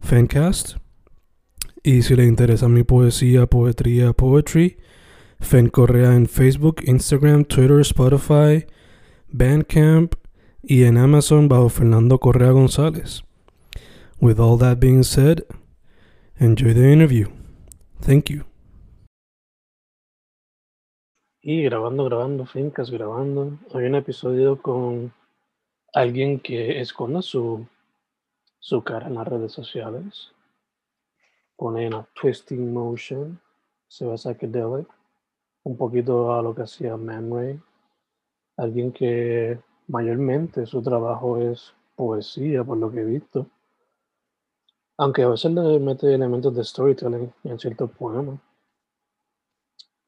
Fancast. Y si le interesa mi poesía, poetría, poetry, Fen Correa en Facebook, Instagram, Twitter, Spotify, Bandcamp y en Amazon bajo Fernando Correa González. With all that being said, enjoy the interview. Thank you. Y grabando, grabando, fincas, grabando. Hay un episodio con alguien que esconde su, su cara en las redes sociales. Pone en twisting motion, se ve psychedelic, un poquito a lo que hacía Man Ray. Alguien que mayormente su trabajo es poesía, por lo que he visto. Aunque a veces le mete elementos de storytelling en ciertos poemas.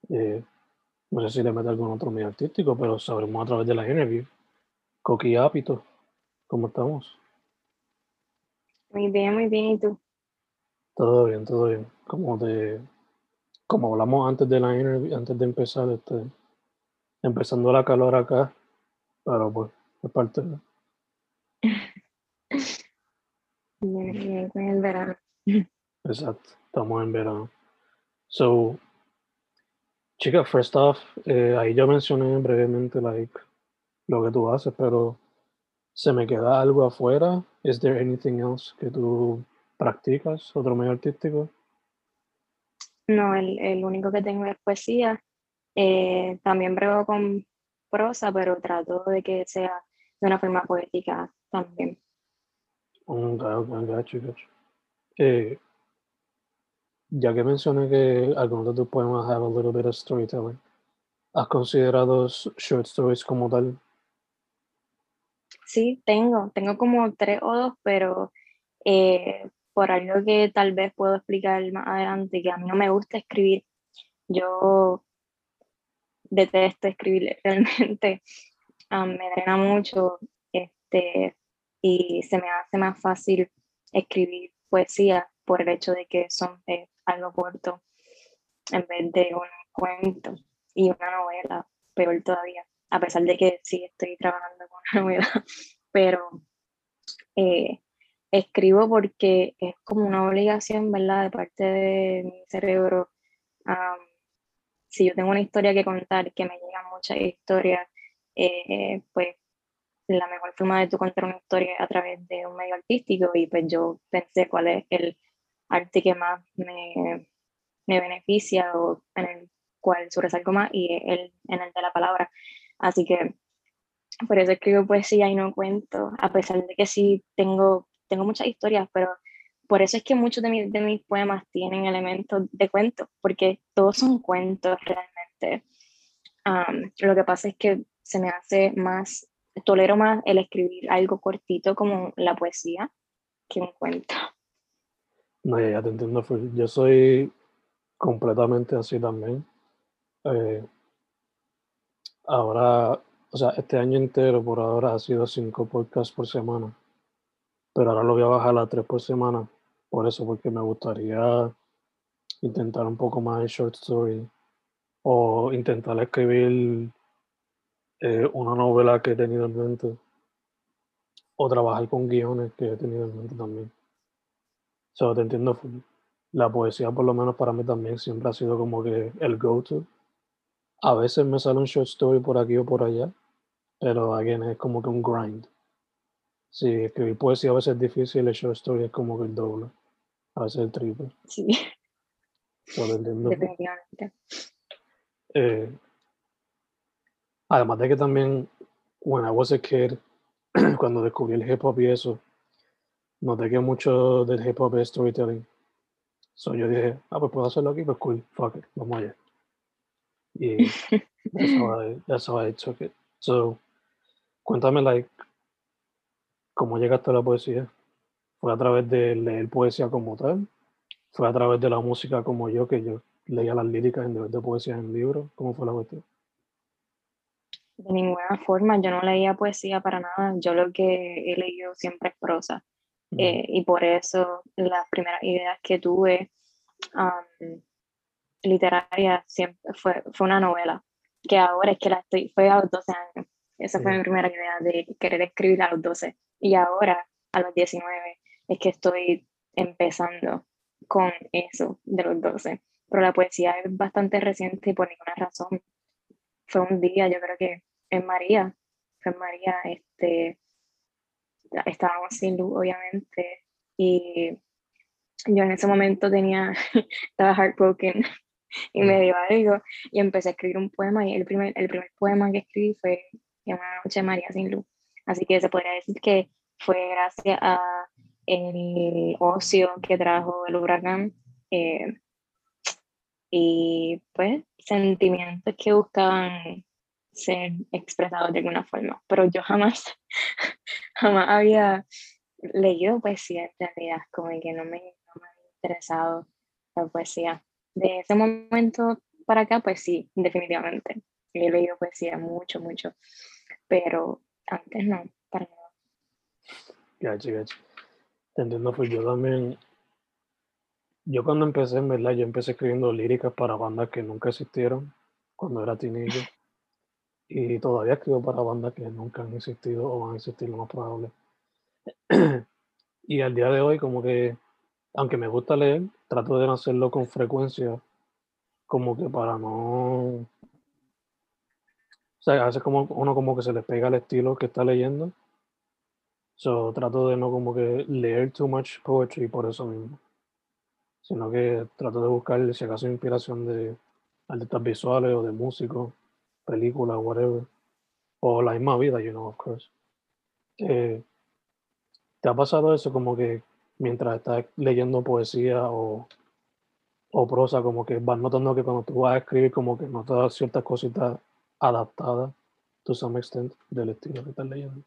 Eh, no sé si le mete algún otro medio artístico, pero sabremos a través de la interview. Coqui Apito, ¿cómo estamos? Muy bien, muy bien. ¿Y tú? Todo bien, todo bien. Como de, como hablamos antes de la interview, antes de empezar, este, empezando la calor acá, pero pues es parte de. Bien, bien, con el verano. Exacto, estamos en verano. So, chica, first off, eh, ahí yo mencioné brevemente like, lo que tú haces, pero ¿se me queda algo afuera? ¿Is there anything else que tú practicas, otro medio artístico? No, el, el único que tengo es poesía. Eh, también brego con prosa, pero trato de que sea de una forma poética también. Ok, ok, gacho, gacho. Eh, ya que mencioné que algunos de tus poemas have a little bit of storytelling, ¿has considerado short stories como tal? Sí, tengo, tengo como tres o dos, pero eh, por algo que tal vez puedo explicar más adelante, que a mí no me gusta escribir. Yo detesto escribir realmente, ah, me drena mucho este, y se me hace más fácil escribir poesía por el hecho de que son eh, algo corto en vez de un cuento y una novela, peor todavía, a pesar de que sí estoy trabajando con una novela, pero eh, escribo porque es como una obligación, ¿verdad?, de parte de mi cerebro. am, si yo tengo una historia que contar, que me llegan muchas historias, eh, pues la mejor forma de tú contar una historia es a través de un medio artístico y pues yo pensé cuál es el arte que más me, beneficia o en el cual sobresalgo más y el, en el de la palabra. Así que por eso escribo poesía y no cuento, a pesar de que sí tengo, tengo muchas historias, pero por eso es que muchos de, mis de mis poemas tienen elementos de cuentos, porque todos son cuentos realmente. Am, lo que pasa es que se me hace más, tolero más el escribir algo cortito como la poesía que un cuento. No, ya, te entiendo. Yo soy completamente así también. Eh, ahora, o sea, este año entero por ahora ha sido cinco podcasts por semana, pero ahora lo voy a bajar a tres por semana. Por eso, porque me gustaría intentar un poco más de short story o intentar escribir eh, una novela que he tenido en mente o trabajar con guiones que he tenido en mente también. So, te entiendo. La poesía, por lo menos para mí también, siempre ha sido como que el go-to. A veces me sale un short story por aquí o por allá, pero again, es como que un grind. Sí, escribir poesía a veces es difícil, el short story es como que el doble. a veces el triple. Sí. Eh, además de que también, when I was a kid, cuando descubrí el hip hop y eso, noté que mucho del hip hop es storytelling. So yo dije, ah, pues puedo hacerlo aquí, pues cool, fuck it, vamos allá. Y that's how I, that's how I took it. So, cuéntame, like, cómo llegaste a la poesía. ¿Fue a través de leer poesía como tal? ¿Fue a través de la música como yo, que yo leía las líricas en vez de poesía en libros? ¿Cómo fue la cuestión? De ninguna forma, yo no leía poesía para nada. Yo lo que he leído siempre es prosa. Mm, Eh, y por eso las primeras ideas que tuve um, literarias siempre fue, fue una novela, que ahora es que la estoy, fue a los 12 años. Esa fue Sí. mi primera idea de querer escribir a los 12. Y ahora, a los 19, es que estoy empezando con eso de los 12. Pero la poesía es bastante reciente y por ninguna razón. Fue un día, yo creo que en María, fue en María, este, estábamos sin luz, obviamente, y yo en ese momento tenía, estaba heartbroken y me dio algo, y empecé a escribir un poema, y el primer, el primer poema que escribí fue en una noche de María sin luz. Así que se podría decir que fue gracias a el ocio que trajo el huracán eh, y pues sentimientos que buscaban ser expresados de alguna forma, pero yo jamás, jamás había leído poesía en realidad, como que no me, no me había interesado la poesía. De ese momento para acá, pues sí, definitivamente. He leído poesía mucho, mucho, pero antes no, para nada. Gachi, gachi. Entiendo, pues yo también. Yo cuando empecé, en verdad, yo empecé escribiendo líricas para bandas que nunca existieron cuando era teenager. Y todavía escribo para bandas que nunca han existido o van a existir lo más probable. y al día de hoy, como que, aunque me gusta leer, trato de no hacerlo con frecuencia, como que para no. O sea, a veces como uno como que se le pega el estilo que está leyendo. So, trato de no como que leer too much poetry por eso mismo. Sino que trato de buscar, si acaso, inspiración de artistas visuales o de músicos, películas, whatever. O la misma vida, you know, of course. Eh, ¿Te ha pasado eso como que mientras estás leyendo poesía o, o prosa, como que vas notando que cuando tú vas a escribir, como que notas ciertas cositas adaptadas, to some extent, del estilo que estás leyendo?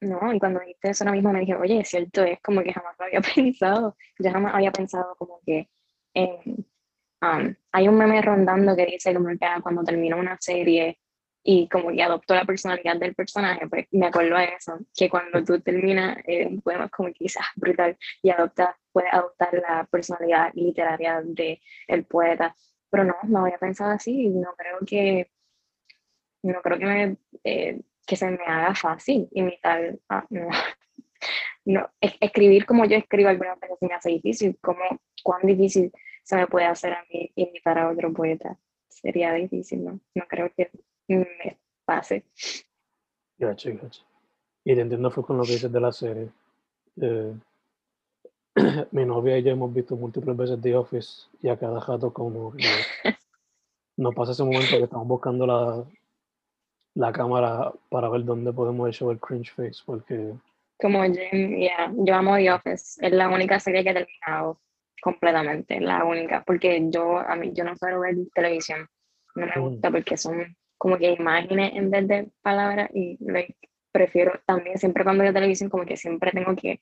No, y cuando dijiste eso ahora mismo me dije, oye, es cierto, es como que jamás lo había pensado. Yo jamás había pensado como que en, um, hay un meme rondando que dice como que ah, cuando termina una serie y como que adoptó la personalidad del personaje, pues me acuerdo a eso, que cuando tú terminas eh, un poema como quizás brutal y adoptas, puedes adoptar la personalidad literaria del el poeta. Pero no, no había pensado así no creo que, no creo que me... eh, que se me haga fácil imitar, ah, no, no, es- escribir como yo escribo algunas veces me hace difícil, como cuán difícil se me puede hacer a mí imitar a otro poeta, sería difícil, ¿no? No creo que me pase. Gacho, gacho. Y te entiendo fue con lo que dices de la serie. Eh, mi novia y yo hemos visto múltiples veces The Office y a cada rato como que nos pasa ese momento que estamos buscando la, la cámara para ver dónde podemos echar el cringe face, porque Como Jim, yeah, yo amo The Office, es la única serie que he terminado completamente, la única, porque yo, a mí, yo no suelo ver televisión, no me Mm. gusta porque son como que imágenes en vez de palabras y like, prefiero también, siempre cuando veo televisión, como que siempre tengo que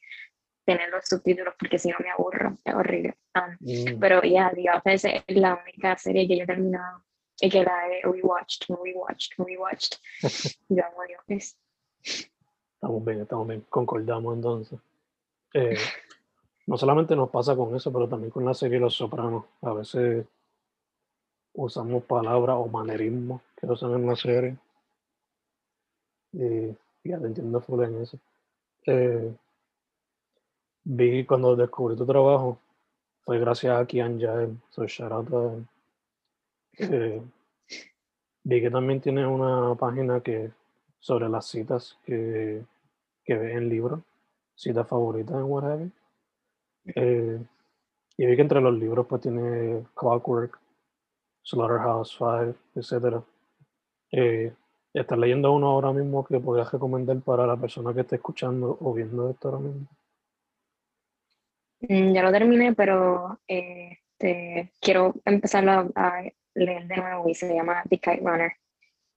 tener los subtítulos porque si no me aburro, es horrible. Um, mm, pero ya, The Office es la única serie que yo he terminado y que la he rewatched, rewatched, rewatched. Yo amo The Office. estamos bien, estamos bien, concordamos entonces. Eh, no solamente nos pasa con eso, pero también con la serie Los Sopranos. A veces usamos palabras o manerismos que usan en la serie. Y ya te entiendo full en eso. Eh, vi cuando descubrí tu trabajo, fue gracias a Kian Jael, so shout out a él. Eh, vi que también tiene una página que sobre las citas que, que ves en libros, citas favoritas en what have you. Eh, y vi que entre los libros pues tiene Clockwork, Slaughterhouse Five, etc. Eh, ¿Estás leyendo uno ahora mismo que podrías recomendar para la persona que esté escuchando o viendo esto ahora mismo? Mm, ya lo terminé, pero este, quiero empezar a, leer de nuevo y se llama The Kite Runner.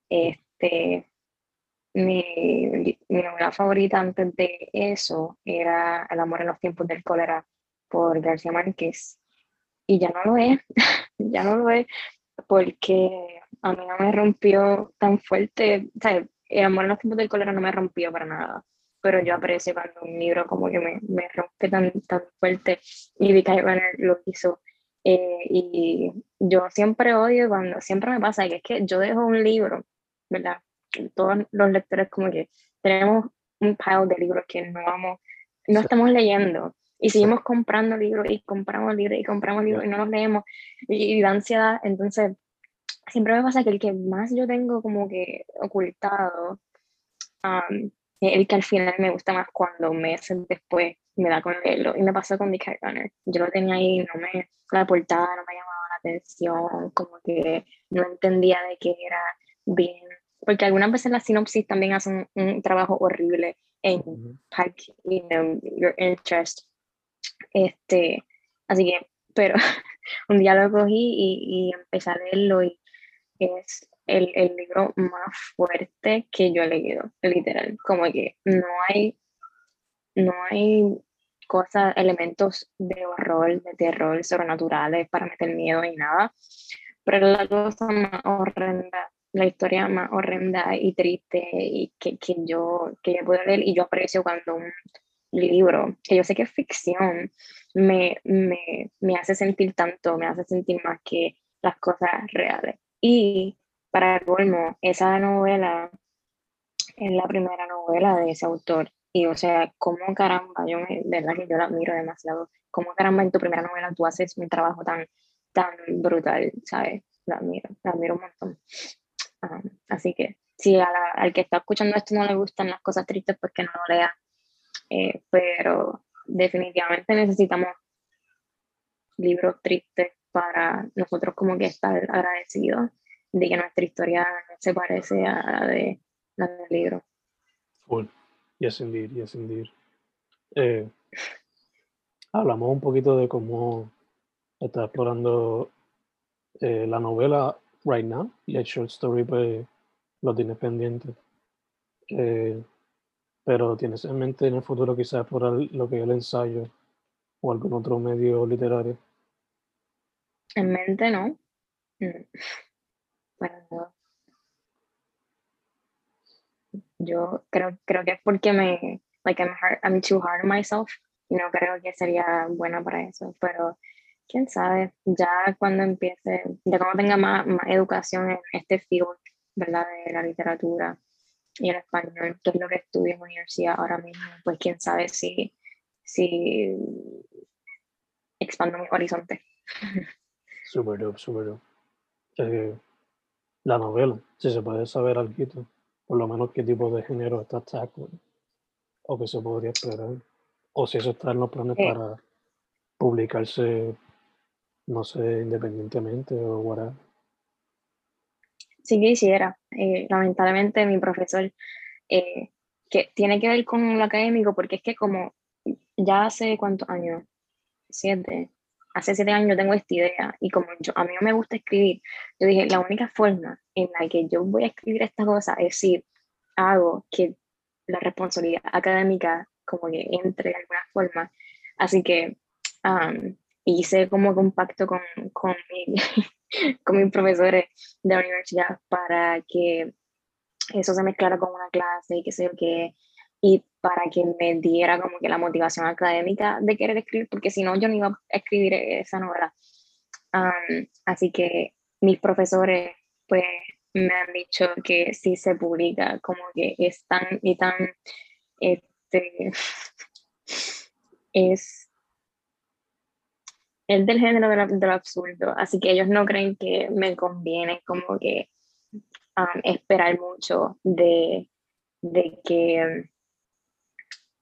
Este, mi, mi novela favorita antes de eso era El amor en los tiempos del cólera por García Márquez. Y ya no lo es, ya no lo es, porque a mí no me rompió tan fuerte, o sea, El amor en los tiempos del cólera no me rompió para nada, pero yo aprecio cuando un libro como que me, me rompe tan, tan fuerte y Vicky Runner lo hizo. Eh, y yo siempre odio cuando, siempre me pasa que es que yo dejo un libro, ¿verdad? Todos los lectores como que tenemos un pile de libros que no vamos, no estamos leyendo y seguimos comprando libros y compramos libros y compramos libros y no los leemos y, da ansiedad. Entonces, siempre me pasa que el que más yo tengo como que ocultado, el que al final me gusta más cuando meses después me da con leerlo. Y me pasó con The Cat Runner. Yo lo tenía ahí, no me, la portada no me llamaba la atención, como que no entendía de qué era bien. Porque algunas veces la sinopsis también hacen un, trabajo horrible en pack you know, your interest este, así que, pero un día lo cogí y, y empecé a leerlo y es el, el, libro más fuerte que yo he leído, literal. Como que no hay, no hay cosas, elementos de horror, de terror, sobrenaturales para meter miedo y nada. Pero la cosa más horrenda, la historia más horrenda y triste y que, que yo, que yo puedo leer y yo aprecio cuando un libro, que yo sé que es ficción, me, me, me hace sentir tanto, me hace sentir más que las cosas reales. Y para colmo, esa novela es la primera novela de ese autor. Y o sea, como caramba, yo verdad que yo la admiro demasiado. Como caramba en tu primera novela tú haces un trabajo tan, tan brutal, ¿sabes? La admiro, la admiro un montón. Ah, así que si al que está escuchando esto no le gustan las cosas tristes, pues que no lo lea. Eh, pero definitivamente necesitamos libros tristes para nosotros como que estar agradecidos de que nuestra historia se parece a la, de, la del libro. Full. Yes, indeed, yes, hablamos un poquito de cómo está explorando eh, la novela right now y el short story pues lo tienes pendiente. Eh, pero tienes en mente en el futuro quizás por lo que es el ensayo o algún otro medio literario. En mente no. Mm. Bueno, yo creo, creo que es porque me, like I'm, hard, I'm too hard on myself y no creo que sería buena para eso, pero quién sabe, ya cuando empiece, ya cuando tenga más, más educación en este field, ¿verdad? De la literatura, y en español, que es lo que estudio en la universidad ahora mismo, pues quién sabe si, si expando mi horizonte. Súper dope, súper dope. Eh, la novela, si se puede saber algo, por lo menos qué tipo de género está tackling, o qué se podría esperar, o si eso está en los planes para publicarse, no sé, independientemente o whatever sí quisiera. Eh, lamentablemente mi profesor, eh, que tiene que ver con lo académico, porque es que como ya hace cuántos años, siete, hace siete años tengo esta idea y como yo, a mí no me gusta escribir, yo dije, la única forma en la que yo voy a escribir esta cosa es si hago que la responsabilidad académica como que entre de alguna forma. Así que hice como un pacto con, con mi, con mis profesores de la universidad para que eso se mezclara con una clase y qué sé yo qué, y para que me diera como que la motivación académica de querer escribir, porque si no yo no iba a escribir esa novela. así que mis profesores pues me han dicho que si se publica como que es tan y tan este es es del género de lo, absurdo, así que ellos no creen que me conviene como que um, esperar mucho de, de que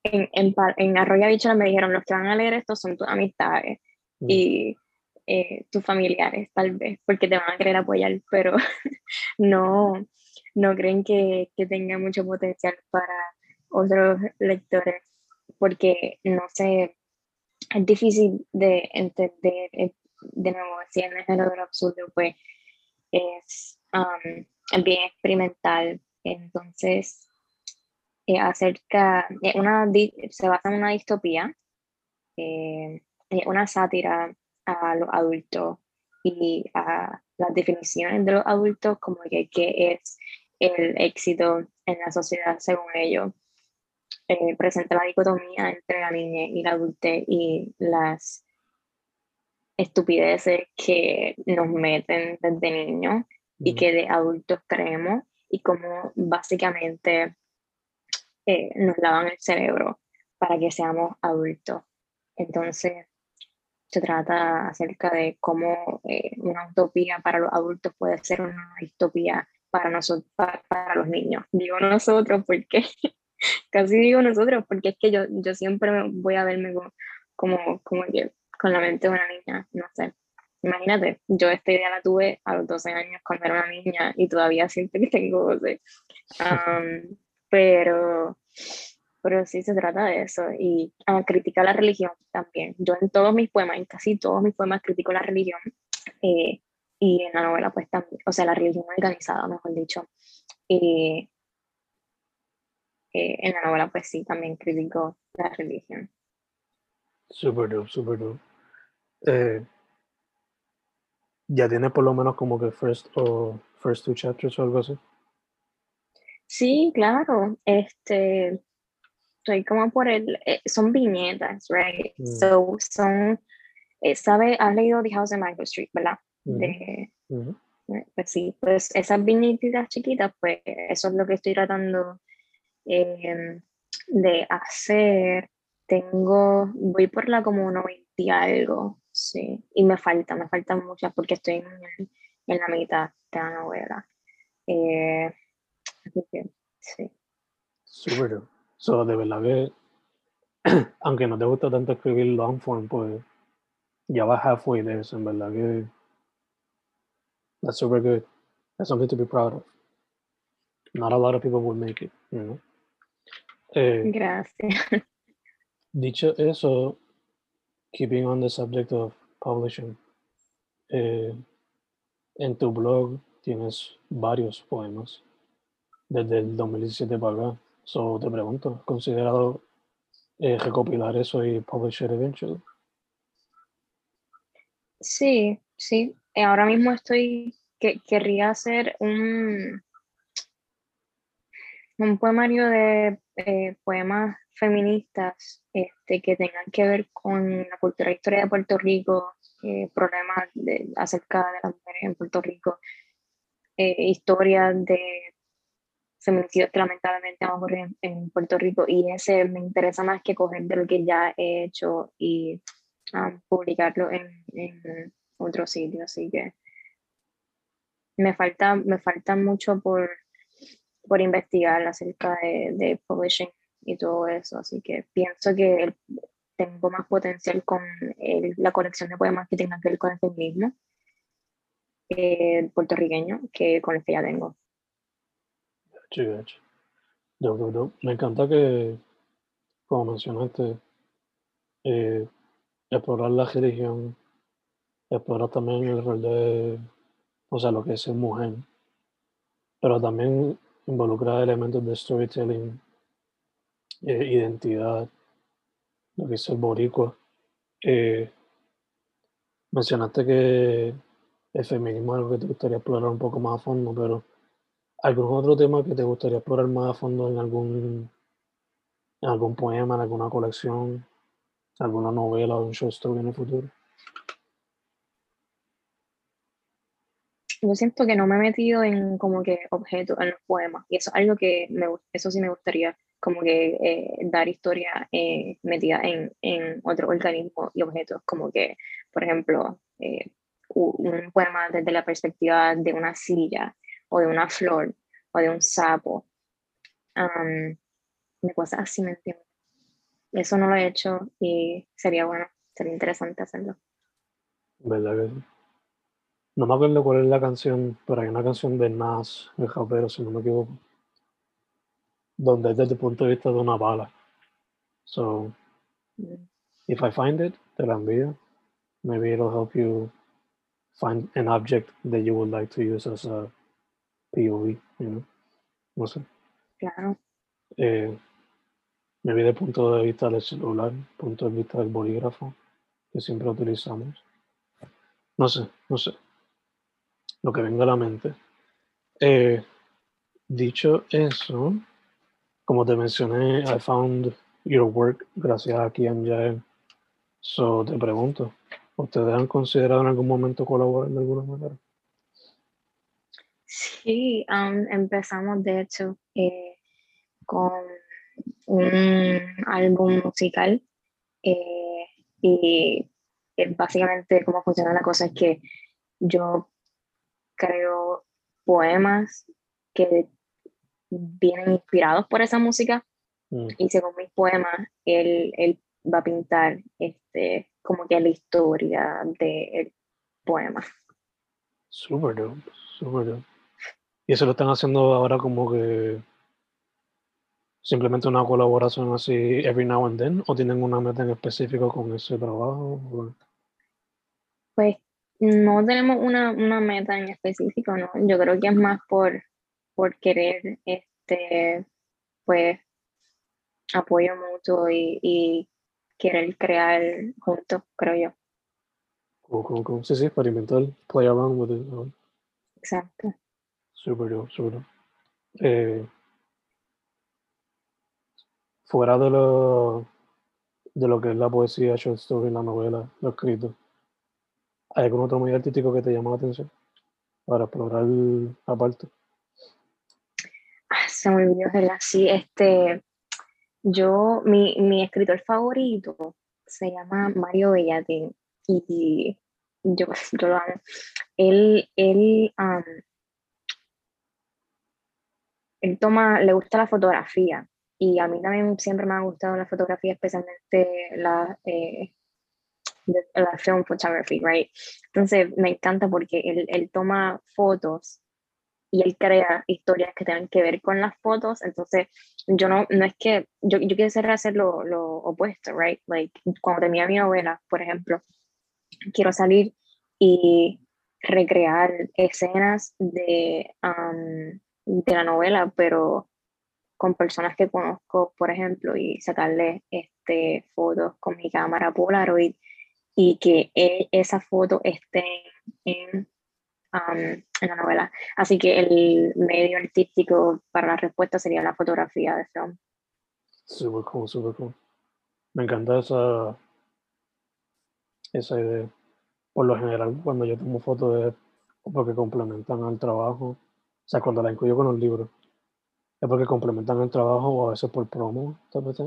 en, en, en Arroyo Bichola me dijeron, los que van a leer esto son tus amistades mm. y eh, tus familiares, tal vez, porque te van a querer apoyar, pero no, no creen que, que tenga mucho potencial para otros lectores, porque no sé, es difícil de entender, eh, de nuevo, si en el género del absurdo, pues es, um, bien experimental, entonces eh, acerca, eh, una, se basa en una distopía, una sátira a los adultos y a las definiciones de los adultos como que, que es el éxito en la sociedad según ellos. Eh, presenta la dicotomía entre la niña y la adultez y las estupideces que nos meten desde niños y que de adultos creemos y como básicamente eh, nos lavan el cerebro para que seamos adultos. Entonces, se trata acerca de cómo eh, una utopía para los adultos puede ser una distopía para, nosotros, para, los niños. Digo nosotros porque, casi digo nosotros, porque es que yo, yo siempre voy a verme como, como, como que con la mente de una niña, no sé. Imagínate, yo esta idea la tuve a los 12 años cuando era una niña y todavía siento que tengo 12. pero, pero sí se trata de eso y criticar la religión también. Yo en todos mis poemas, en casi todos mis poemas critico la religión eh, y en la novela pues también, o sea, la religión organizada, mejor dicho. Y en la novela pues sí, también critico la religión. Súper dope, súper dope. Eh, ya tiene por lo menos como que first o first two chapters o algo así. Sí, claro. Este, estoy como por el, eh, son viñetas, right? Mm. So, son, eh, ¿sabe? Has leído The House of Mango Street, ¿verdad? De, Pues sí, pues esas viñetitas chiquitas, pues eso es lo que estoy tratando em, de hacer. Tengo, voy por la como 90 y algo, sí, y me falta, me faltan muchas porque estoy en, en la mitad de la novela. Eh, sí. Súper. So, de verdad que, aunque no te gusta tanto escribir long form, pues ya vas halfway there, en verdad que that's super good. That's something to be proud of. Not a lot of people would make it, you know. Eh, Gracias. Dicho eso, keeping on the subject of publishing, eh, en tu blog tienes varios poemas desde el 2017 para acá. So te pregunto, ¿considerado eh, recopilar eso y publish it eventually? Sí, sí. Ahora mismo estoy, que, querría hacer un, un poemario de eh, poemas feministas este, que tengan que ver con la cultura e historia de Puerto Rico, eh, problemas de, acerca de las mujeres en Puerto Rico, eh, historias de feminicidios que lamentablemente han ocurrido en, Puerto Rico. Y ese me interesa más que coger de lo que ya he hecho y um, publicarlo en, en otro sitio, así que me falta, me falta mucho por, por investigar acerca de, de publishing y todo eso. Así que pienso que tengo más potencial con la colección de poemas que tengan que ver con el feminismo eh, puertorriqueño que con el que ya tengo. Me encanta que, como mencionaste, eh, explorar la religión, explorar también el rol de, o sea, lo que es ser mujer, pero también involucrar elementos de storytelling eh, identidad, lo que es el boricua. Eh, mencionaste que el feminismo es algo que te gustaría explorar un poco más a fondo, pero ¿algún otro tema que te gustaría explorar más a fondo en algún, en algún poema, en alguna colección, alguna novela o un show story en el futuro? Yo siento que no me he metido en como que objetos en los poemas y eso es algo que me, eso sí me gustaría como que eh, dar historia eh, metida en, en otro organismo y objetos, como que, por ejemplo, eh, un poema desde la perspectiva de una silla o de una flor o de un sapo. Um, me cosas así, ¿me entiendes? eso no lo he hecho y sería bueno, sería interesante hacerlo. ¿Verdad que sí? No me acuerdo cuál es la canción, pero hay una canción de Nas, el japero, si no me equivoco, donde es desde el punto de vista de una bala. So, Mm. if I find it, te la envío. Maybe it'll help you find an object that you would like to use as a POV, you know? No sé. Claro. Eh, maybe desde el punto de vista del celular, punto de vista del bolígrafo, que siempre utilizamos. No sé, no sé. Lo que venga a la mente. Eh, dicho eso, como te mencioné, I found your work gracias a Kian Jael. So te pregunto, ¿ustedes han considerado en algún momento colaborar de alguna manera? Sí, um, empezamos de hecho eh, con un álbum musical eh, y eh, básicamente cómo funciona la cosa es que yo creo poemas que vienen inspirados por esa música Mm, y según mis poemas él, él va a pintar este, como que la historia del poema. super dope, super dope. ¿Y eso lo están haciendo ahora como que simplemente una colaboración así every now and then? ¿O tienen una meta en específico con ese trabajo? Pues no tenemos una, una meta en específico, ¿no? Yo creo que es más por, por querer este, pues, apoyo mutuo y, y querer crear juntos, creo yo. Cool, cool, cool. Sí, sí, experimentar, play around with it. ¿no? Exacto. Super dope. Eh, fuera de lo, de lo que es la poesía, short story, la novela, lo escrito, ¿hay algún otro medio artístico que te llama la atención para explorar aparte? Ah, se me olvidó, ¿verdad? Sí, este, yo, mi, mi escritor favorito se llama Mario Bellatín y yo, yo lo amo. Él, él, él toma, le gusta la fotografía y a mí también siempre me ha gustado la fotografía, especialmente la, eh, la film photography, right? Entonces me encanta porque él, él toma fotos y él crea historias que tengan que ver con las fotos, entonces yo no, no es que, yo, yo quisiera hacer lo, lo opuesto, right? Like, cuando termina mi novela, por ejemplo, quiero salir y recrear escenas de, um, de la novela, pero con personas que conozco, por ejemplo, y sacarle este, fotos con mi cámara Polaroid y que e- esa foto esté en, um, en la novela. Así que el medio artístico para la respuesta sería la fotografía de film. Super cool, super cool. Me encanta esa, esa idea. Por lo general, cuando yo tomo fotos es porque complementan al trabajo. O sea, cuando la incluyo con los libros, es porque complementan el trabajo o a veces por promo, tal vez.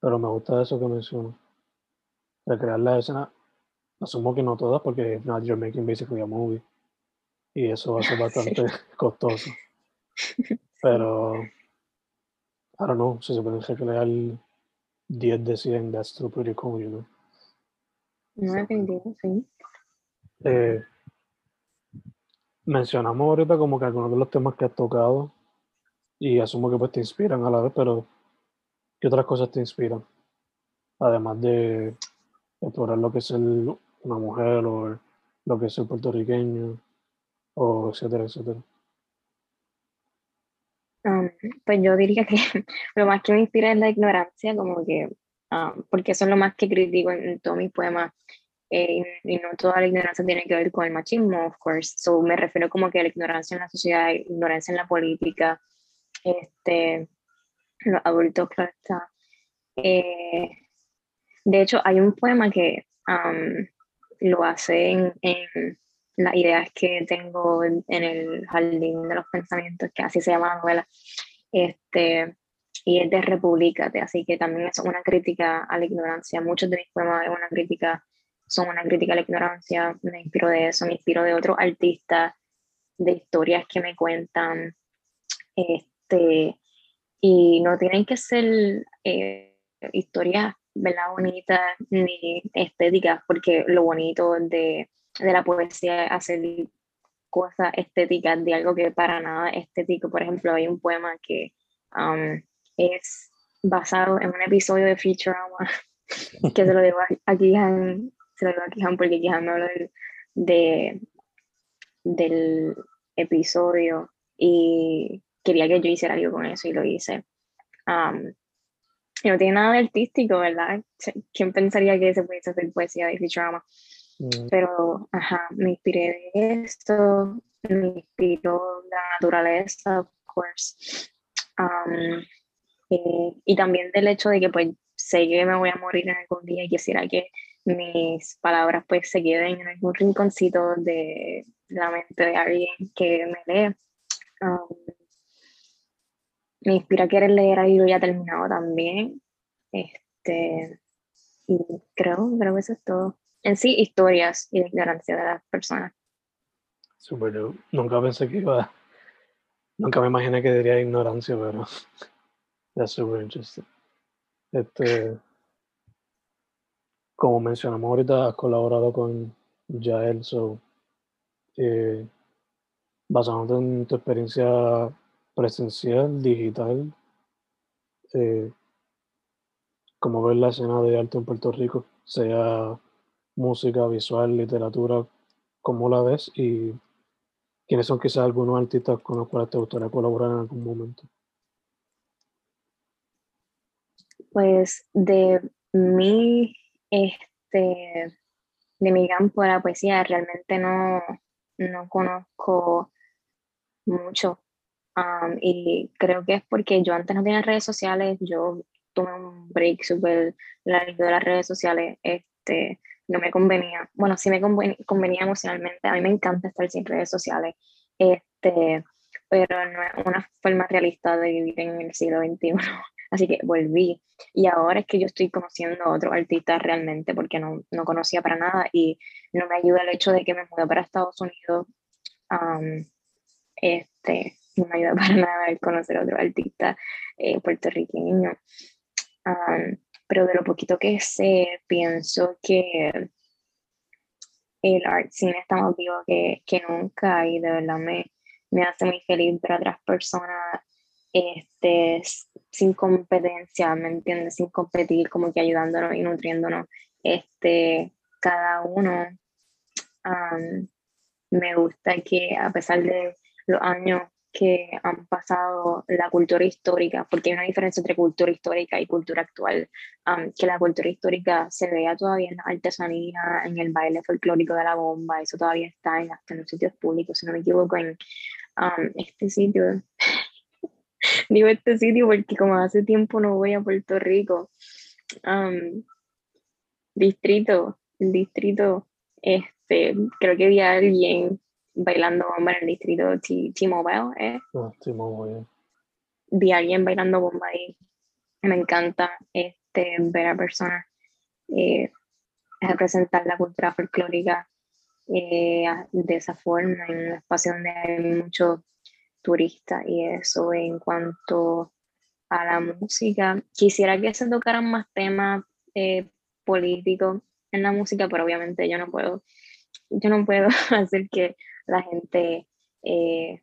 Pero me gusta eso que mencionas. Recrear la escena. Asumo que no todas, porque if not, you're making basically a movie. Y eso va a ser bastante costoso. Pero, I don't know, si se puede recrear 10 de 100, that's still pretty cool, you know. No definitivo, sí. Eh, mencionamos ahorita como que algunos de los temas que has tocado y asumo que pues te inspiran a la vez, pero ¿qué otras cosas te inspiran? Además de explorar lo que es ser una mujer o lo que es ser puertorriqueño o etcétera, etcétera. Um, pues yo diría que lo más que me inspira es la ignorancia, como que, um, porque eso es lo más que critico en, en todos mis poemas. eh, y no toda la ignorancia tiene que ver con el machismo, of course. So me refiero como que la ignorancia en la sociedad, ignorancia en la política, este, los adultos, claro está. Eh, de hecho, hay un poema que lo hace en, en las ideas que tengo en, en el jardín de los pensamientos, que así se llama la novela, este, y es de Repúblicate, así que también es una crítica a la ignorancia. Muchos de mis poemas es una crítica, son una crítica a la ignorancia, me inspiro de eso, me inspiro de otros artistas, de historias que me cuentan, este, y no tienen que ser eh, historias, ¿verdad? Bonitas ni estéticas, porque lo bonito de, de la poesía es hacer cosas estéticas de algo que para nada estético. Por ejemplo, hay un poema que um, es basado en un episodio de Futurama que se lo digo a Kihan, se lo digo a Kihan porque Kihan me habló de, del episodio y quería que yo hiciera algo con eso y lo hice. Um, y no tiene nada de artístico, ¿verdad? ¿Quién pensaría que se pudiese hacer poesía de Futurama? Mm. Pero, ajá, me inspiré de esto, me inspiró la naturaleza, of course. Um, eh, y también del hecho de que pues sé que me voy a morir en algún día y quisiera que mis palabras pues se queden en algún rinconcito de la mente de alguien que me lee. Um, me inspira a querer leer algo ya terminado también. Este, y creo, creo que eso es todo. En sí, historias y ignorancia de las personas. Super, nunca pensé que iba, nunca me imaginé que diría ignorancia, pero that's super interesting. Este, como mencionamos ahorita, has colaborado con Jael, so, eh, basándote en tu experiencia presencial, digital, eh, como ver la escena de arte en Puerto Rico, sea música, visual, literatura, ¿cómo la ves? Y quiénes son quizás algunos artistas con los cuales te gustaría colaborar en algún momento. Pues de mi, este, de mi campo de la poesía realmente no, no conozco mucho. Y creo que es porque yo antes no tenía redes sociales, yo tuve un break súper largo de las redes sociales, este, no me convenía, bueno, sí me convenía, emocionalmente, a mí me encanta estar sin redes sociales, este, pero no es una forma realista de vivir en el siglo XXI. Así que volví. Y ahora es que yo estoy conociendo a otros artistas realmente porque no, no conocía para nada y no me ayuda el hecho de que me mudé para Estados Unidos. este, no me ayuda para nada el conocer a otros artistas eh, puertorriqueños. pero de lo poquito que sé, pienso que el art scene está más vivo que, que nunca y de verdad me, me hace muy feliz ver a otras personas este, sin competencia, ¿me entiendes? Sin competir, como que ayudándonos y nutriéndonos. Este, cada uno me gusta que a pesar de los años que han pasado la cultura histórica, porque hay una diferencia entre cultura histórica y cultura actual, que la cultura histórica se vea todavía en la artesanía, en el baile folclórico de la bomba, eso todavía está en, hasta en los sitios públicos, si no me equivoco, en este sitio digo este sitio porque como hace tiempo no voy a Puerto Rico. distrito, el distrito, este, creo que vi a alguien bailando bomba en el distrito T-Mobile, ¿eh? T-Mobile. Vi a alguien bailando bomba ahí. Me encanta este, ver a personas eh, representar la cultura folclórica eh, de esa forma en un espacio donde hay mucho turista y eso en cuanto a la música. Quisiera que se tocaran más temas eh, políticos en la música, pero obviamente yo no puedo, yo no puedo hacer que la gente eh,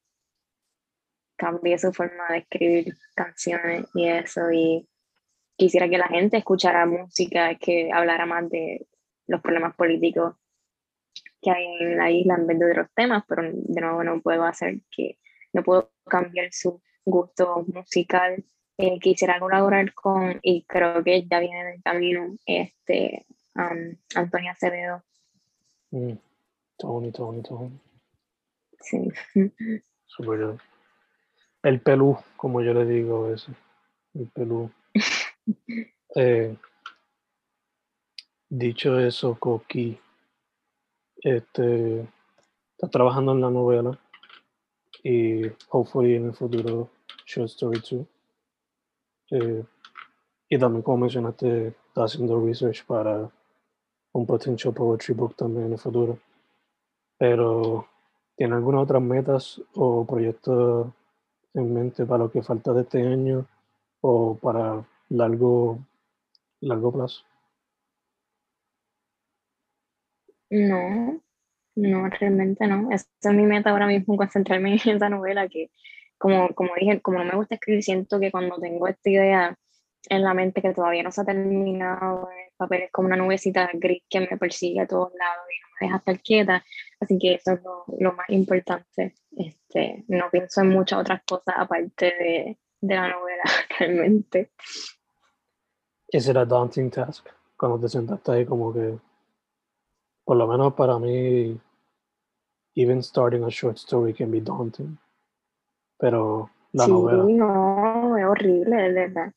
cambie su forma de escribir canciones y eso. Y quisiera que la gente escuchara música que hablara más de los problemas políticos que hay en la isla en vez de otros temas, pero de nuevo no puedo hacer que no puedo cambiar su gusto musical. Eh, quisiera colaborar con, y creo que ya viene en el camino, este, Antonia Acevedo. Mm, Tony, Tony, Tony. Sí. Super. El pelú, como yo le digo eso. El pelú. Eh, dicho eso, Coqui, este, está trabajando en la novela y hopefully en el futuro Short Story 2. Eh, y también como mencionaste, está haciendo research para un potential poetry book también en el futuro. Pero, ¿tiene algunas otras metas o proyectos en mente para lo que falta de este año o para largo largo plazo? No, no, realmente no. Esa es mi meta ahora mismo, concentrarme en esa novela que, como, como dije, como no me gusta escribir, siento que cuando tengo esta idea en la mente que todavía no se ha terminado, el papel es como una nubecita gris que me persigue a todos lados y no me deja estar quieta. Así que eso es lo, lo más importante. Este, no pienso en muchas otras cosas aparte de, de la novela, realmente. ¿Es era daunting task? Cuando te sentaste ahí como que, por lo menos para mí, even starting a short story can be daunting. Pero la sí, novela, no, es horrible, de verdad.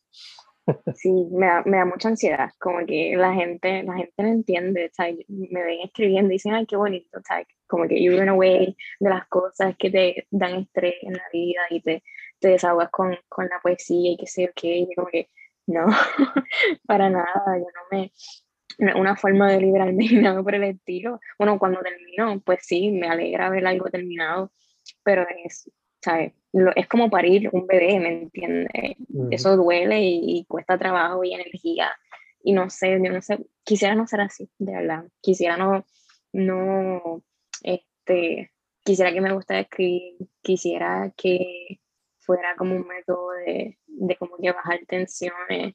Sí, me da, me da mucha ansiedad, como que la gente, la gente no entiende, ¿sabes? me ven escribiendo y dicen, ay, qué bonito, ¿sabes? como que you run away de las cosas que te dan estrés en la vida y te, te desahogas con, con la poesía y qué sé yo qué, y como que no, para nada, yo no me, una forma de liberarme ni nada por el estilo. Bueno, cuando termino, pues sí, me alegra ver algo terminado, pero es, ¿sabes? Lo- es como parir un bebé, ¿me entiendes? Ujú. Eso duele y, y cuesta trabajo y energía. Y no sé, yo no sé, quisiera no ser así, de verdad. Quisiera no, no, este, quisiera que me gustara escribir, quisiera que fuera como un método de, de como que bajar tensiones.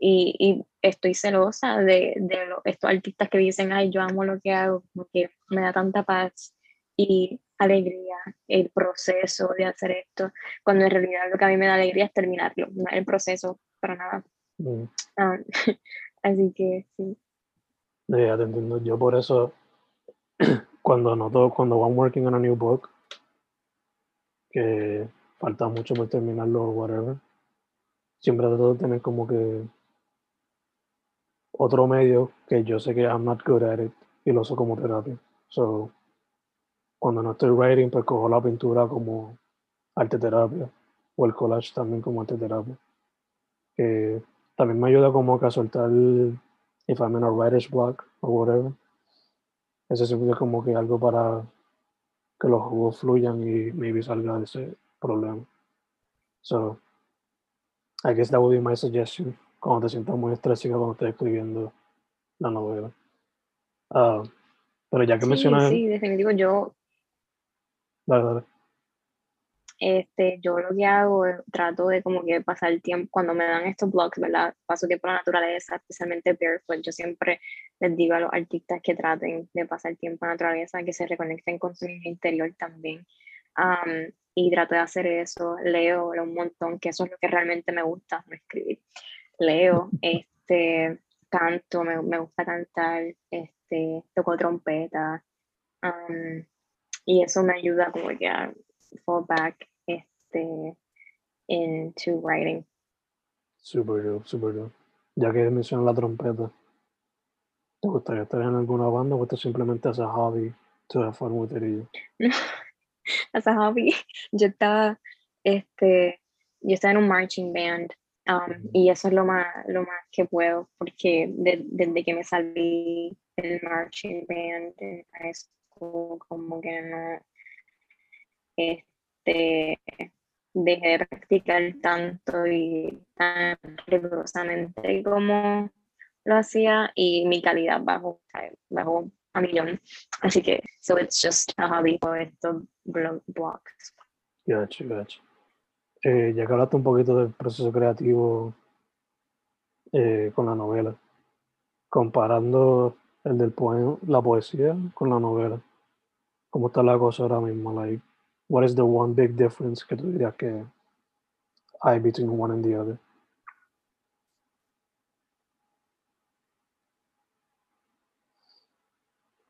Y, y estoy celosa de, de lo- estos artistas que dicen, ay, yo amo lo que hago, como que me da tanta paz y alegría el proceso de hacer esto, cuando en realidad lo que a mí me da alegría es terminarlo, no el proceso para nada. mm, Ah, así que sí. ya te entiendo. Yo por eso, cuando noto, cuando I'm working on a new book, que falta mucho por terminarlo o whatever, siempre trato de tener como que otro medio que yo sé que I'm not good at it y lo uso como terapia. So, cuando no estoy writing, pues cojo la pintura como arte terapia o el collage también como arte terapia. Que también me ayuda como que a soltar if I'm in a writer's block o whatever. Eso siempre es como que algo para que los jugos fluyan y maybe salga de ese problema. So, I guess that would be my suggestion cuando te sientas muy estresada cuando estés escribiendo la novela. Ah, pero ya que Sí, mencionas, sí, definitivo. Yo, dale, dale. este, yo lo que hago es trato de como que pasar el tiempo, cuando me dan estos blogs, ¿verdad? Paso tiempo en la naturaleza, especialmente barefoot. Yo siempre les digo a los artistas que traten de pasar tiempo en la naturaleza, que se reconecten con su interior también. Am, y trato de hacer eso, leo, un montón, que eso es lo que realmente me gusta, no escribir. Leo, este, canto, me, me gusta cantar, este, toco trompeta, am, y eso me ayuda como que a fall back este, into writing. Super dope, super dope. Ya que mencionas la trompeta, ¿te gustaría estar en alguna banda o esto simplemente es a hobby to have fun with it? As a hobby, yo estaba, este, yo estaba en un marching band um, y eso es lo más, lo más que puedo porque de- desde que me salí del marching band en high como que no, este, dejé de practicar tanto y tan rigurosamente como lo hacía y mi calidad bajó, bajó a millón. Así que, so it's just a hobby por estos blog blogs. Gotcha, gotcha. Eh, ya que hablaste un poquito del proceso creativo eh, con la novela, comparando el del poema, la poesía con la novela, ¿cómo está la cosa ahora mismo? Like, what is the one big difference que tú dirías que hay between one and the other?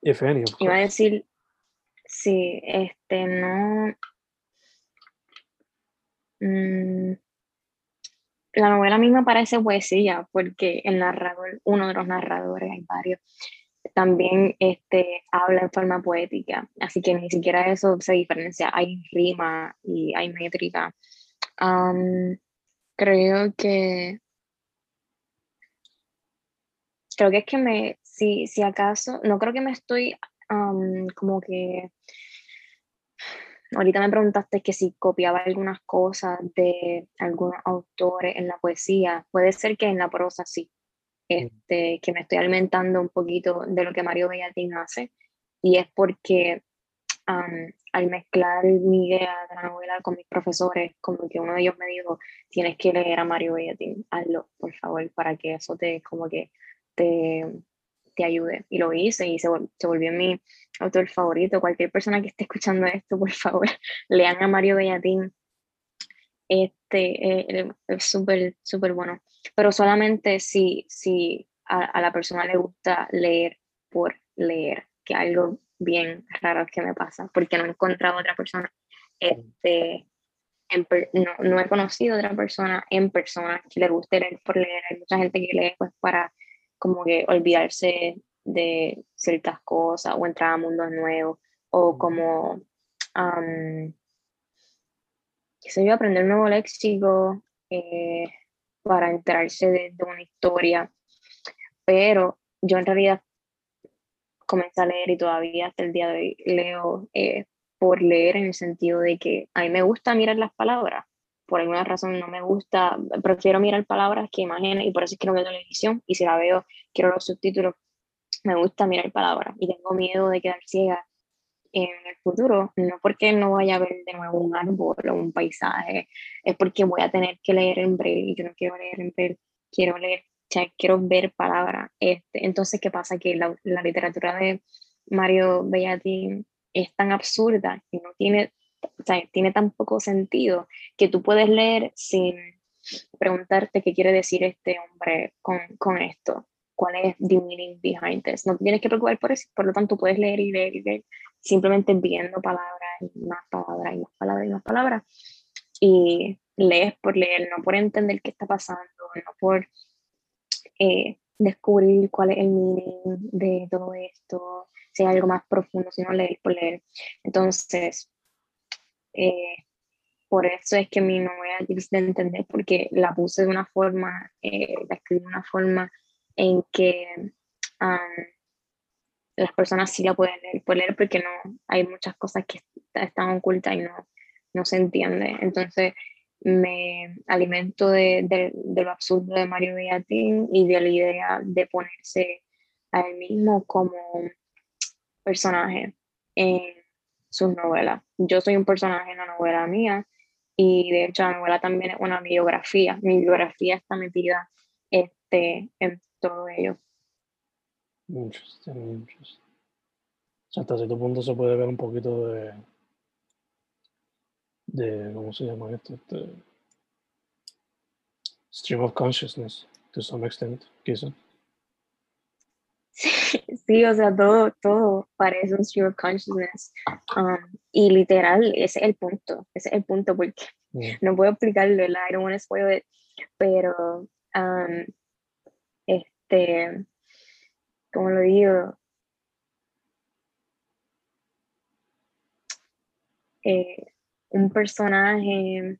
If any, of Iba a decir, sí, este, no. mm, la novela a mí me parece poesía, porque el narrador, uno de los narradores, hay varios, también este, habla en forma poética, así que ni siquiera eso se diferencia, hay rima y hay métrica. Am, creo que, creo que es que me, si, si acaso, no creo que me estoy como que Ahorita me preguntaste que si copiaba algunas cosas de algunos autores en la poesía. Puede ser que en la prosa sí. Este, que me estoy alimentando un poquito de lo que Mario Bellatín hace, y es porque al mezclar mi idea de la novela con mis profesores, como que uno de ellos me dijo, tienes que leer a Mario Bellatín, hazlo, por favor, para que eso te, como que te, te ayude. Y lo hice y se, se volvió mi autor favorito. Cualquier persona que esté escuchando esto, por favor, lean a Mario Bellatín. Este eh, es súper, súper bueno. Pero solamente si, si a, a, la persona le gusta leer por leer, que algo bien raro que me pasa, porque no he encontrado otra persona, este, no, no, he conocido otra persona en persona que le guste leer por leer. Hay mucha gente que lee pues para como que olvidarse de ciertas cosas o entrar a mundos nuevos o como, um, qué sé yo, aprender un nuevo léxico eh, para enterarse de, de una historia. Pero yo en realidad comencé a leer y todavía hasta el día de hoy leo eh, por leer en el sentido de que a mí me gusta mirar las palabras. Por alguna razón no me gusta, prefiero mirar palabras que imágenes y por eso es que no veo televisión y si la veo quiero los subtítulos. Me gusta mirar palabras y tengo miedo de quedar ciega en el futuro, no porque no vaya a ver de nuevo un árbol o un paisaje, es porque voy a tener que leer en y yo no quiero leer en breve, quiero leer quiero ver palabras. Este, entonces, ¿qué pasa? Que la, la literatura de Mario Bellatín es tan absurda y no tiene, o sea, tiene tan poco sentido que tú puedes leer sin preguntarte qué quiere decir este hombre con, con esto, cuál es the meaning behind this. No tienes que preocupar por eso, por lo tanto puedes leer y leer y leer, simplemente viendo palabras y más palabras y más palabras y más palabras. Y lees por leer, no por entender qué está pasando, no por eh, descubrir cuál es el meaning de todo esto, si hay algo más profundo, si no leer por leer. Entonces, eh, por eso es que mi novela es difícil de entender, porque la puse de una forma, eh, la escribí de una forma en que las personas sí la pueden leer por leer, porque no hay muchas cosas que están ocultas y no, no se entiende. Entonces, me alimento de, de, de, lo absurdo de Mario Bellatín y de la idea de ponerse a él mismo como personaje en sus novelas. Yo soy un personaje en la novela mía y de hecho la novela también es una biografía. Mi biografía está metida este, en todo ello. Interesting, interesting. hasta cierto punto se puede ver un poquito de de, ¿cómo se llama esto? Este, stream of consciousness, to some extent, quizá. Sí, o sea, todo, todo parece un stream of consciousness. Um, y literal, ese es el punto, ese es el punto, porque mm. no puedo explicarlo, I don't want to spoil it, pero, um, este, ¿cómo lo digo? Eh, un personaje,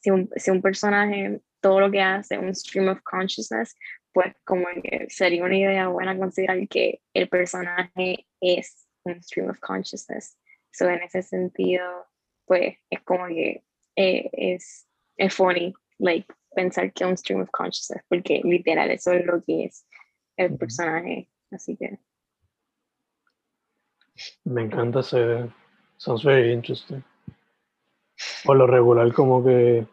si un, si un personaje todo lo que hace un stream of consciousness, pues como que sería una idea buena considerar que el personaje es un stream of consciousness. So en ese sentido, pues es como que eh, es, es funny, like, pensar que es un stream of consciousness, porque literal eso es lo que es el personaje. Así que. Me encanta ese, Sounds very interesting. Por lo regular, como que,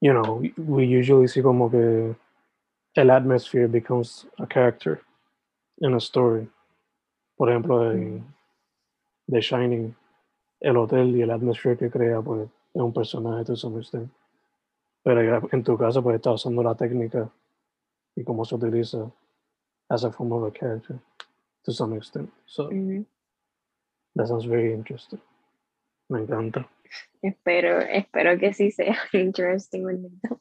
you know, we usually see como que el atmosphere becomes a character in a story. Por ejemplo, en The Shining, el hotel y el atmosphere que crea, pues, es un personaje to some extent. Pero en tu caso, pues, estás usando la técnica y cómo se utiliza as a form of a character to some extent. So, That sounds very interesting. Me encanta. Espero, espero que sí sea interesting, bonito.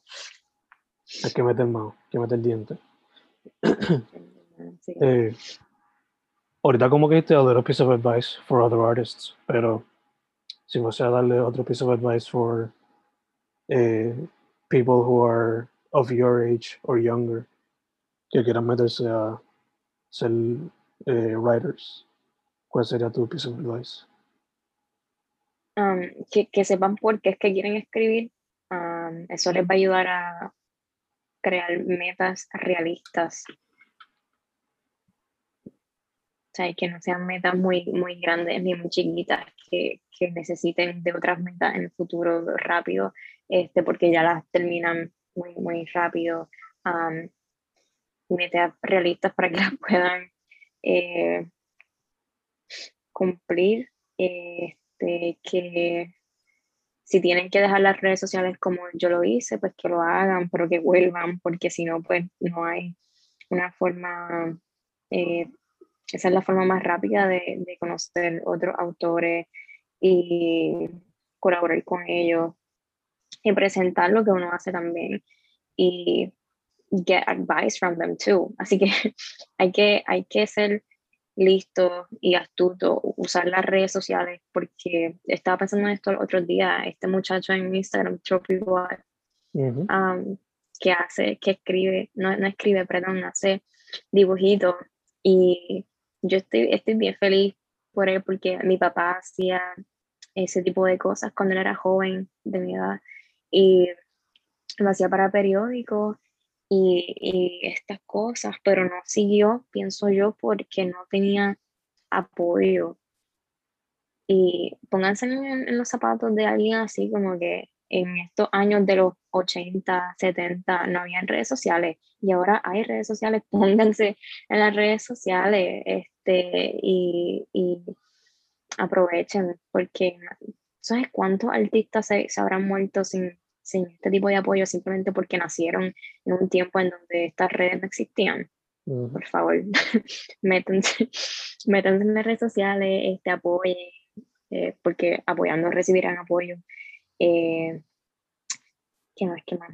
Hay que meter mano, que meter diente. Sí. Eh, ahorita como que este otro piece of advice for other artists, pero si fuese a darle otro piece of advice for eh, people who are of your age or younger que quieran meterse a ser eh, writers, ¿Cuál sería tu piece of advice? que, que, sepan por qué es que quieren escribir. eso les va a ayudar a, crear metas realistas. O sea, que no sean metas muy, muy grandes ni muy chiquitas, que, que necesiten de otras metas en el futuro rápido, este, porque ya las terminan muy, muy rápido. Metas realistas para que las puedan eh, cumplir. Este, que si tienen que dejar las redes sociales como yo lo hice, pues que lo hagan, pero que vuelvan, porque si no, pues no hay una forma, eh, esa es la forma más rápida de, de, conocer otros autores y colaborar con ellos y presentar lo que uno hace también y get advice from them too. Así que hay que, hay que ser listo y astuto usar las redes sociales porque estaba pensando en esto el otro día, este muchacho en Instagram, Trophy um, que hace, que escribe, no, no escribe, perdón, hace dibujitos y yo estoy, estoy bien feliz por él porque mi papá hacía ese tipo de cosas cuando él era joven de mi edad y lo hacía para periódicos y, estas cosas, pero no siguió, pienso yo, porque no tenía apoyo. Y pónganse en, los zapatos de alguien así, como que en estos años de los 80, 70, no había redes sociales y ahora hay redes sociales, pónganse en las redes sociales este, y, y aprovechen, porque ¿sabes cuántos artistas se, se habrán muerto sin, sin este tipo de apoyo simplemente porque nacieron en un tiempo en donde estas redes no existían. Por favor, métanse, métanse, en las redes sociales, este, apoyen, eh, porque apoyando recibirán apoyo. Eh, ¿Qué más? ¿Qué más?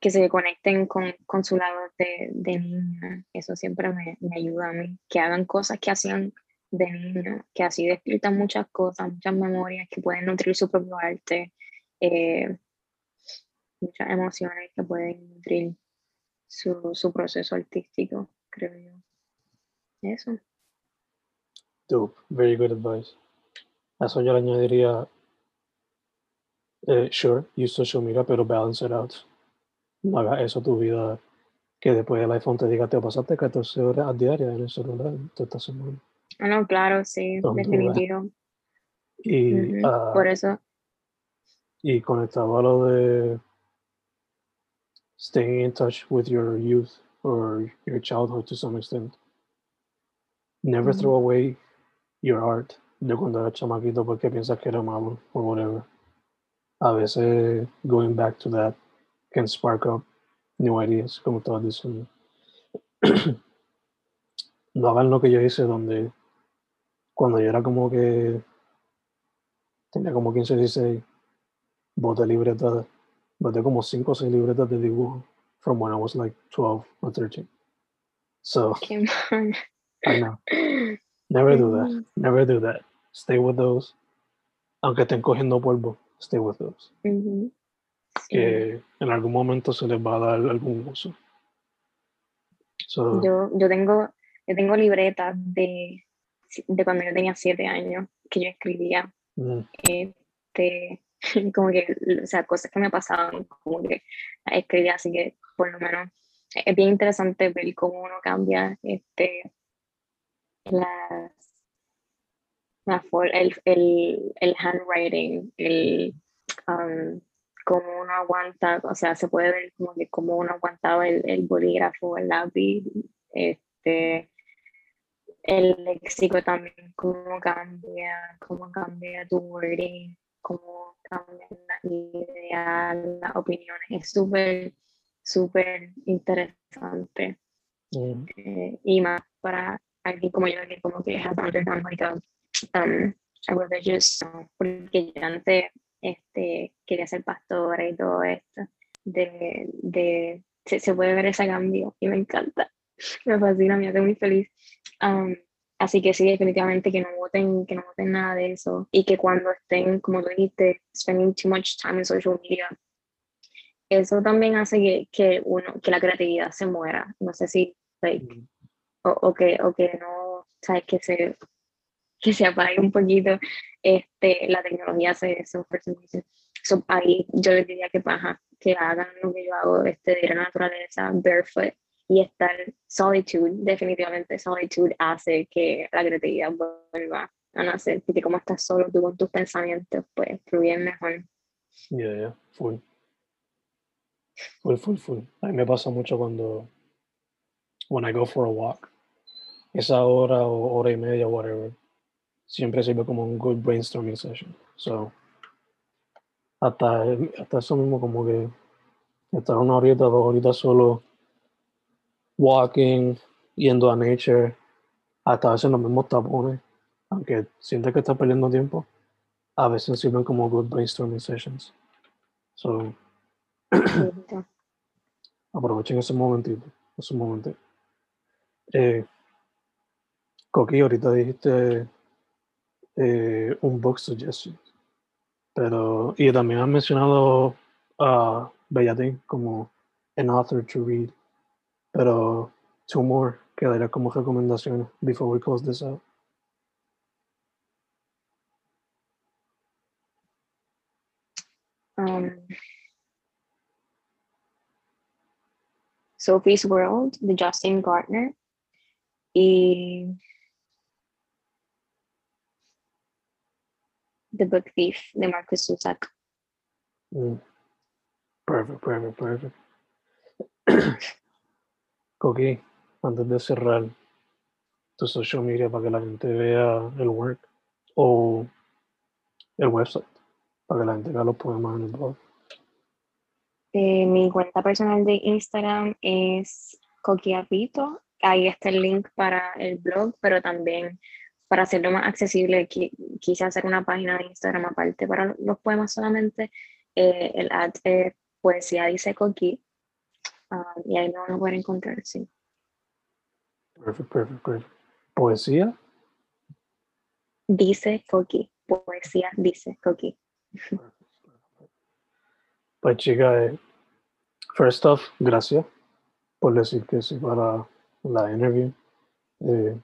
que se conecten con, con su lado de, de niña, eso siempre me, me, ayuda a mí, que hagan cosas que hacían de niño, que así despiertan muchas cosas, muchas memorias que pueden nutrir su propio arte, eh, muchas emociones que pueden nutrir su, su, proceso artístico, creo yo. Eso. Dope, very good advice. A eso yo le añadiría, eh, sure, use social media, pero balance it out. No hagas eso tu vida, que después el iPhone te diga, te pasaste 14 horas a diario en el celular toda esta semana. Ah, no, claro, sí, definitivo. Y, uh, Por eso. Y conectado a lo de staying in touch with your youth or your childhood to some extent. Never throw away your art de cuando eras chamaquito porque piensas que era malo or whatever. A veces going back to that can spark up new ideas, como estabas diciendo. no hagan lo que yo hice donde cuando yo era como que tenía como 15, 16, boté libretas, boté como 5 o 6 libretas de dibujo from when I was like 12 or 13. So, I know. Never do that. Mm. Never do that. Stay with those. Aunque estén cogiendo polvo, stay with those. Que en algún momento se les va a dar algún uso. So, yo, yo tengo yo tengo libretas de de cuando yo tenía siete años, que yo escribía, mm. este, como que, o sea, cosas que me pasaban, como que escribía, así que por lo menos es bien interesante ver cómo uno cambia este, las, la, el, el, el, handwriting, el, um, cómo uno aguanta, o sea, se puede ver como que cómo uno aguantaba el, el bolígrafo, el lápiz, este, el léxico también, cómo cambia, cómo cambia tu wording, cómo cambia la idea, las opiniones. Es súper, súper interesante. Mm. Eh, y más para alguien como yo, que como que has undergone like a, um, a religious, porque yo antes este, quería ser pastora y todo esto. De, de, se, se puede ver ese cambio y me encanta me fascina, me hace muy feliz. Así que sí, definitivamente que no voten, que no voten nada de eso y que cuando estén, como tú dijiste, spending too much time en social media, eso también hace que, que uno, que la creatividad se muera. No sé si, like, mm. o, o, que, o que no, sabes, que se, que se apague un poquito, este, la tecnología se, se so, ahí yo les diría que paja, que hagan lo que yo hago, este, de ir a la naturaleza, barefoot, y estar solitude, definitivamente solitude hace que la creatividad vuelva a nacer, porque como estás solo tú con tus pensamientos, pues fluyen mejor. Yeah, yeah, full. Full, full, full. A mí me pasa mucho cuando, when I go for a walk, esa hora o hora y media, whatever, siempre sirve como un good brainstorming session. So, hasta, hasta eso mismo como que estar una horita, dos horitas solo walking, yendo a nature, hasta a veces los mismos tapones, aunque sientes que estás perdiendo tiempo, a veces sirven como good brainstorming sessions. So, aprovechen ese momentito, ese momento. Eh, Coqui, ahorita dijiste eh, un book suggestion, pero, y también has mencionado a Bellatín como an author to read. Pero two more que quedaría como recomendación before we close this out. Um, Sophie's World de Justin Gardner y The Book Thief de Marcus Zusak. Mm. Perfect, perfect, perfect. Coqui, antes de cerrar tu social media para que la gente vea el work o el website para que la gente vea los poemas en el blog. Eh, mi cuenta personal de Instagram es Coquiapito. Ahí está el link para el blog, pero también para hacerlo más accesible, quise hacer una página de Instagram aparte para los poemas solamente. Eh, el ad es Poesía Dice Coqui Ah, y ahí lo van a poder encontrar, sí. Perfecto, perfecto, perfecto. ¿Poesía? Dice Coqui. Poesía dice Coqui. Pues chica, eh, first off, gracias por decir que sí para la interview. Eh,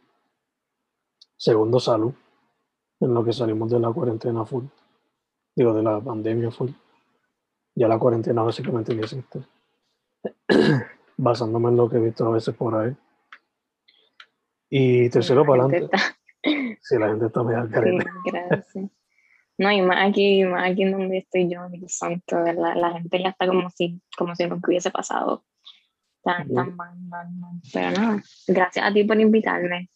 segundo, salud. En lo que salimos de la cuarentena full. Digo, de la pandemia full. Ya la cuarentena básicamente no existe. basándome en lo que he visto a veces por ahí. Y tercero, para adelante. Si la gente está muy al gracias. No, y más aquí, más aquí donde estoy yo, mi santo, la, la gente ya está como si, como si nunca hubiese pasado. Tan, tan mal, mal, mal. Pero nada, gracias a ti por invitarme.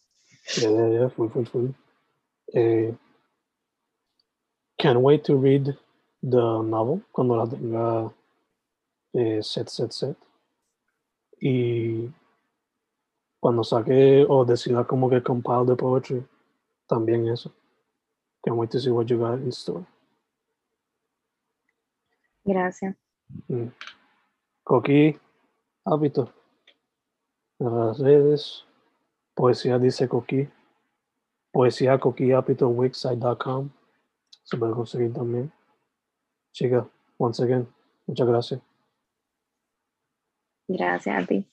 Ya, ya, ya, full, full, full. Eh, can't wait to read the novel cuando la tenga eh, set, set, set. Y cuando saque o decida como que compile de poetry, también eso. Can't wait to see what you got in store. Gracias. Mm. Coqui, hábito. En las redes, poesía dice Coqui. Poesía Coqui hábito wixsite.com. Se puede conseguir también. Chica, once again, muchas gracias. Gracias a ti.